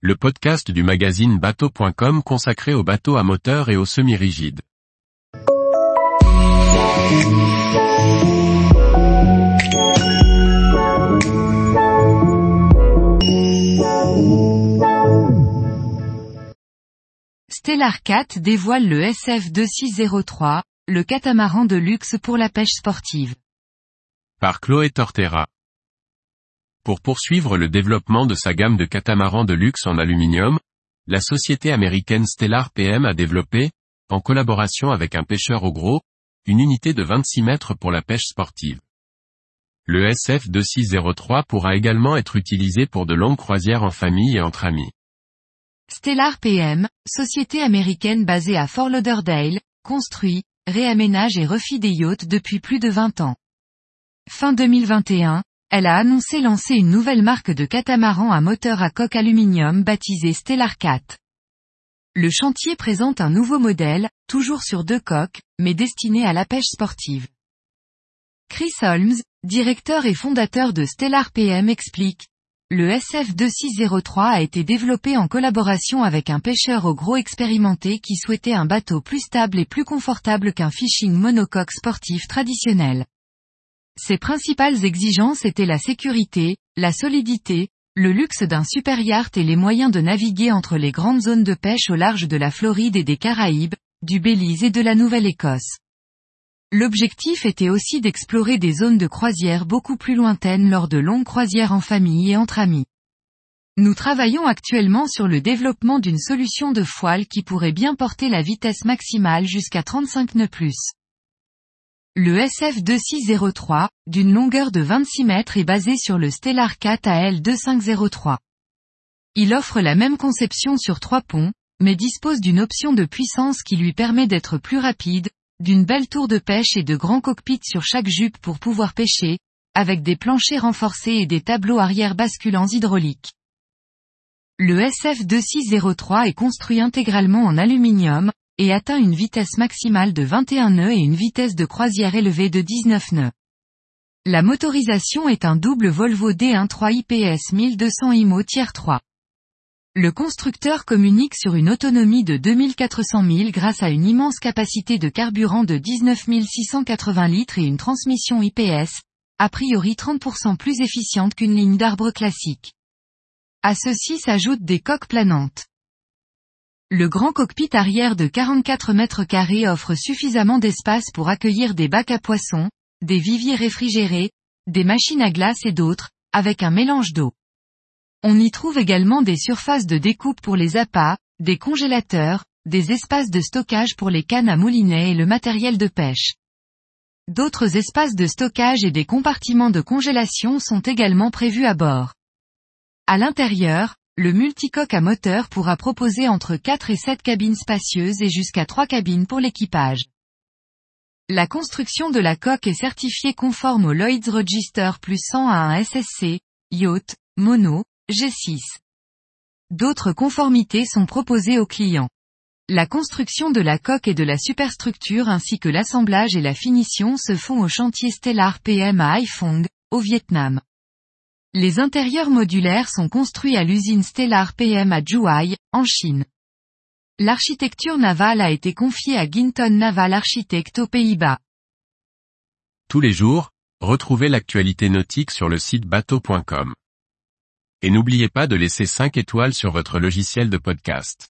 le podcast du magazine bateau.com consacré aux bateaux à moteur et aux semi-rigides. Stellar Cat dévoile le SF2603, le catamaran de luxe pour la pêche sportive. Par Chloé Tortera. Pour poursuivre le développement de sa gamme de catamarans de luxe en aluminium, la société américaine Stellar PM a développé, en collaboration avec un pêcheur au gros, une unité de 26 mètres pour la pêche sportive. Le SF2603 pourra également être utilisé pour de longues croisières en famille et entre amis. Stellar PM, société américaine basée à Fort Lauderdale, construit, réaménage et refit des yachts depuis plus de 20 ans. Fin 2021, elle a annoncé lancer une nouvelle marque de catamaran à moteur à coque aluminium baptisée Stellar Cat. Le chantier présente un nouveau modèle, toujours sur deux coques, mais destiné à la pêche sportive. Chris Holmes, directeur et fondateur de Stellar PM explique, le SF2603 a été développé en collaboration avec un pêcheur au gros expérimenté qui souhaitait un bateau plus stable et plus confortable qu'un fishing monocoque sportif traditionnel. Ses principales exigences étaient la sécurité, la solidité, le luxe d'un super yacht et les moyens de naviguer entre les grandes zones de pêche au large de la Floride et des Caraïbes, du Belize et de la Nouvelle-Écosse. L'objectif était aussi d'explorer des zones de croisière beaucoup plus lointaines lors de longues croisières en famille et entre amis. Nous travaillons actuellement sur le développement d'une solution de foile qui pourrait bien porter la vitesse maximale jusqu'à 35 nœuds plus. Le SF2603, d'une longueur de 26 mètres est basé sur le Stellar 4 AL2503. Il offre la même conception sur trois ponts, mais dispose d'une option de puissance qui lui permet d'être plus rapide, d'une belle tour de pêche et de grands cockpits sur chaque jupe pour pouvoir pêcher, avec des planchers renforcés et des tableaux arrière basculants hydrauliques. Le SF2603 est construit intégralement en aluminium, et atteint une vitesse maximale de 21 nœuds et une vitesse de croisière élevée de 19 nœuds. La motorisation est un double Volvo D1.3 IPS 1200 IMO Tier 3. Le constructeur communique sur une autonomie de 2400 000 grâce à une immense capacité de carburant de 19 680 litres et une transmission IPS, a priori 30% plus efficiente qu'une ligne d'arbre classique. À ceci s'ajoutent des coques planantes. Le grand cockpit arrière de 44 mètres carrés offre suffisamment d'espace pour accueillir des bacs à poissons, des viviers réfrigérés, des machines à glace et d'autres, avec un mélange d'eau. On y trouve également des surfaces de découpe pour les appâts, des congélateurs, des espaces de stockage pour les cannes à moulinet et le matériel de pêche. D'autres espaces de stockage et des compartiments de congélation sont également prévus à bord. À l'intérieur, le multicoque à moteur pourra proposer entre 4 et 7 cabines spacieuses et jusqu'à 3 cabines pour l'équipage. La construction de la coque est certifiée conforme au Lloyd's Register plus 100 à un SSC, Yacht, Mono, G6. D'autres conformités sont proposées aux clients. La construction de la coque et de la superstructure ainsi que l'assemblage et la finition se font au chantier Stellar PM à Haiphong, au Vietnam. Les intérieurs modulaires sont construits à l'usine Stellar PM à Zhuhai, en Chine. L'architecture navale a été confiée à Ginton Naval Architect aux Pays-Bas. Tous les jours, retrouvez l'actualité nautique sur le site bateau.com. Et n'oubliez pas de laisser 5 étoiles sur votre logiciel de podcast.